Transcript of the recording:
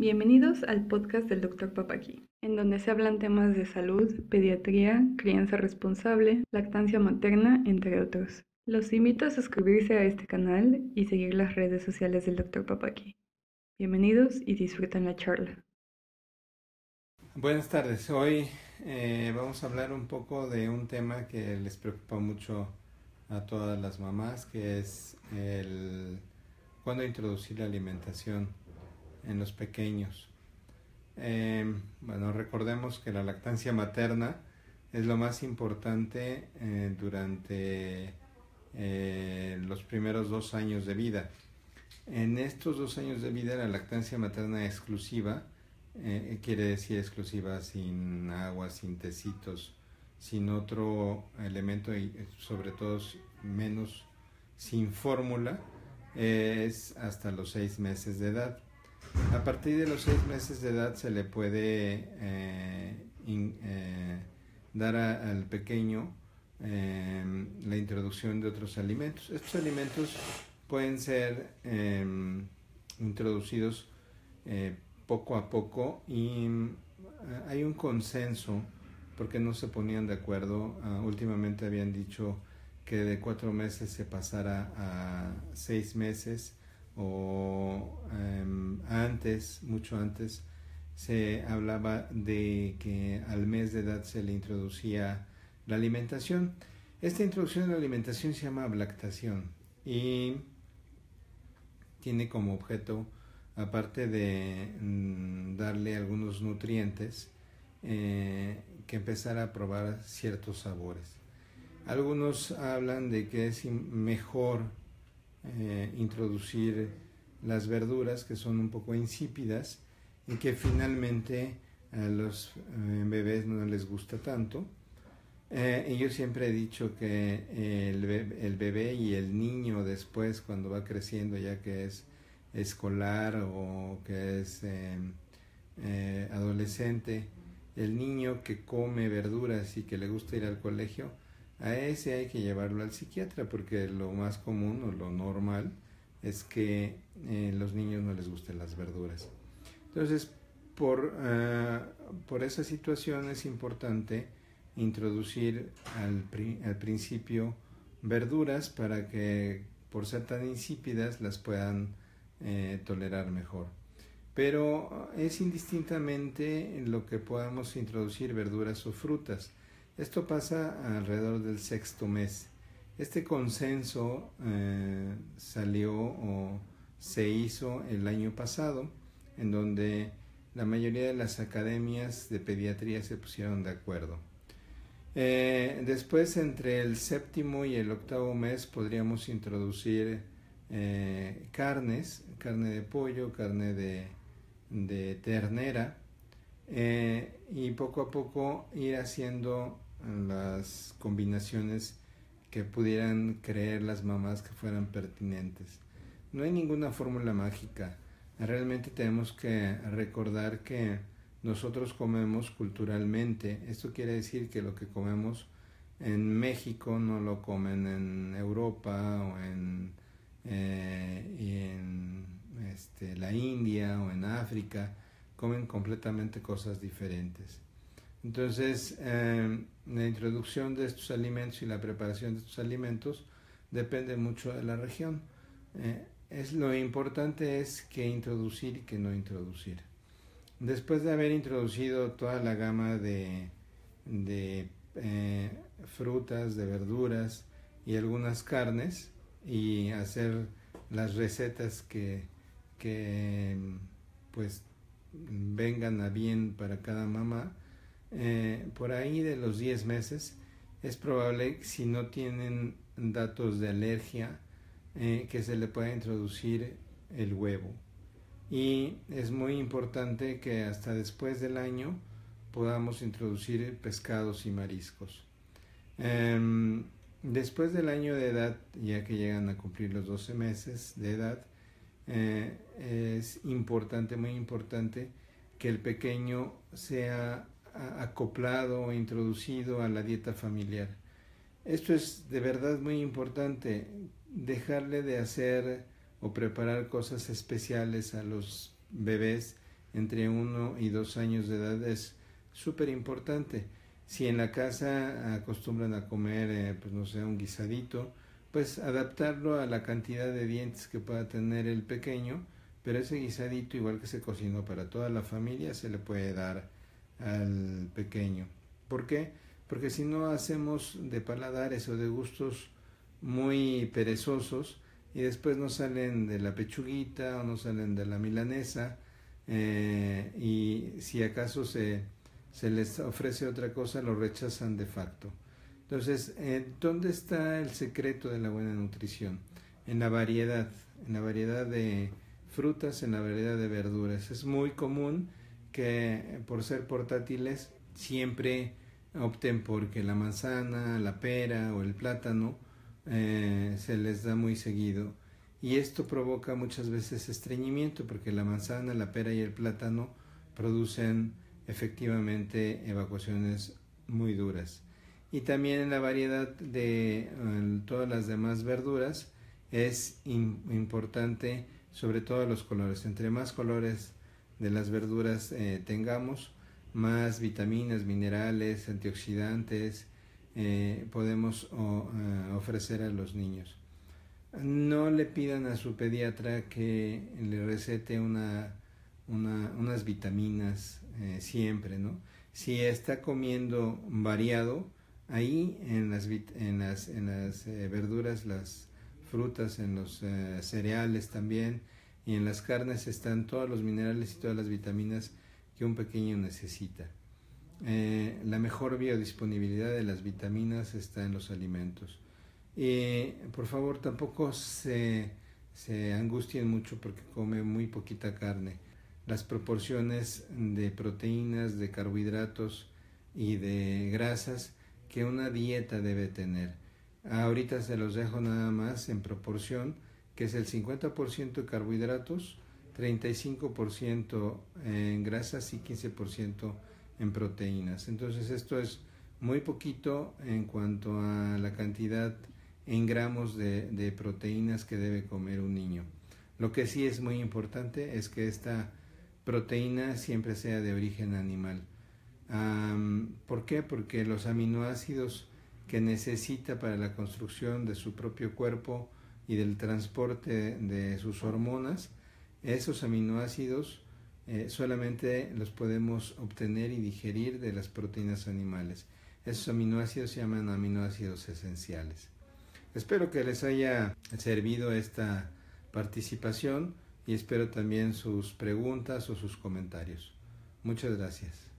Bienvenidos al podcast del Dr. Papaki, en donde se hablan temas de salud, pediatría, crianza responsable, lactancia materna, entre otros. Los invito a suscribirse a este canal y seguir las redes sociales del Dr. Papaki. Bienvenidos y disfruten la charla. Buenas tardes. Hoy eh, vamos a hablar un poco de un tema que les preocupa mucho a todas las mamás, que es el cuándo introducir la alimentación en los pequeños. Eh, bueno, recordemos que la lactancia materna es lo más importante eh, durante eh, los primeros dos años de vida. En estos dos años de vida la lactancia materna exclusiva, quiere decir exclusiva sin agua, sin tecitos, sin otro elemento y sobre todo menos sin fórmula, es hasta los seis meses de edad. A partir de los seis meses de edad se le puede eh, eh, dar al pequeño em, la introducción de otros alimentos. Estos alimentos pueden ser em, introducidos eh, poco a poco y hay un consenso porque no se ponían de acuerdo. Ah, últimamente habían dicho que de cuatro meses se pasara a seis meses o em, antes, mucho antes, se hablaba de que al mes de edad se le introducía la alimentación. Esta introducción de la alimentación se llama lactación y tiene como objeto, aparte de mm, darle algunos nutrientes, eh, que empezar a probar ciertos sabores. Algunos hablan de que es mejor eh, introducir las verduras que son un poco insípidas y que finalmente a los eh, bebés no les gusta tanto. Eh, y yo siempre he dicho que el, el, bebé y el niño después, cuando va creciendo, ya que es escolar o que es adolescente, el niño que come verduras y que le gusta ir al colegio, a ese hay que llevarlo al psiquiatra porque lo más común o lo normal es que eh, los niños no les gusten las verduras. Entonces, por, uh, por esa situación es importante introducir al, al, principio verduras para que por ser tan insípidas las puedan eh, tolerar mejor. Pero es indistintamente lo que podamos introducir verduras o frutas. Esto pasa alrededor del sexto mes. Este consenso eh, salió o se hizo el año pasado, en donde la mayoría de las academias de pediatría se pusieron de acuerdo. Eh, después, entre el séptimo y el octavo mes, podríamos introducir eh, carnes, carne de pollo, carne de, de ternera, y poco a poco ir haciendo las combinaciones que pudieran creer las mamás que fueran pertinentes. No hay ninguna fórmula mágica. Realmente tenemos que recordar que nosotros comemos culturalmente. Esto quiere decir que lo que comemos en México no lo comen en Europa o en, eh, este, la India o en África. Comen completamente cosas diferentes. Entonces, em, la introducción de estos alimentos y la preparación de estos alimentos depende mucho de la región. Eh, es, lo importante es que introducir y que no introducir. Después de haber introducido toda la gama de, de eh, frutas, de verduras y algunas carnes y hacer las recetas que, que pues vengan a bien para cada mamá, eh, por ahí de los 10 meses, es probable, si no tienen datos de alergia, eh, que se le pueda introducir el huevo. Y es muy importante que hasta después del año podamos introducir pescados y mariscos. Em, después del año de edad, ya que llegan a cumplir los 12 meses de edad, eh, es importante, muy importante, que el pequeño sea acoplado o introducido a la dieta familiar. Esto es de verdad muy importante, dejarle de hacer o preparar cosas especiales a los bebés entre uno y dos años de edad es súper importante. Si en la casa acostumbran a comer, eh, pues no sé, un guisadito, pues adaptarlo a la cantidad de dientes que pueda tener el pequeño, pero ese guisadito, igual que se cocinó para toda la familia, se le puede dar al pequeño. ¿Por qué? Porque si no hacemos de paladares o de gustos muy perezosos y después no salen de la pechuguita o no salen de la milanesa eh, y si acaso se, se les ofrece otra cosa lo rechazan de facto. Entonces, eh, ¿dónde está el secreto de la buena nutrición? En la variedad, en la variedad de frutas, en la variedad de verduras. Es muy común que por ser portátiles siempre opten porque la manzana, la pera o el plátano eh, se les da muy seguido y esto provoca muchas veces estreñimiento porque la manzana, la pera y el plátano producen efectivamente evacuaciones muy duras. Y también en la variedad de todas las demás verduras es importante sobre todo los colores. Entre más colores de las verduras eh, tengamos, más vitaminas, minerales, antioxidantes eh, podemos eh, ofrecer a los niños. No le pidan a su pediatra que le recete una, unas vitaminas siempre, ¿no? Si está comiendo variado, ahí en las, en las, en las verduras, las frutas, en los cereales también, y en las carnes están todos los minerales y todas las vitaminas que un pequeño necesita. Eh, la mejor biodisponibilidad de las vitaminas está en los alimentos. Y por favor tampoco se, se angustien mucho porque come muy poquita carne. Las proporciones de proteínas, de carbohidratos y de grasas que una dieta debe tener. Ahorita se los dejo nada más en proporción que es el 50% de carbohidratos, 35% en grasas y 15% en proteínas. Entonces esto es muy poquito en cuanto a la cantidad en gramos de, proteínas que debe comer un niño. Lo que sí es muy importante es que esta proteína siempre sea de origen animal. ¿Por qué? Porque los aminoácidos que necesita para la construcción de su propio cuerpo y del transporte de sus hormonas, esos aminoácidos eh, solamente los podemos obtener y digerir de las proteínas animales. Esos aminoácidos se llaman aminoácidos esenciales. Espero que les haya servido esta participación y espero también sus preguntas o sus comentarios. Muchas gracias.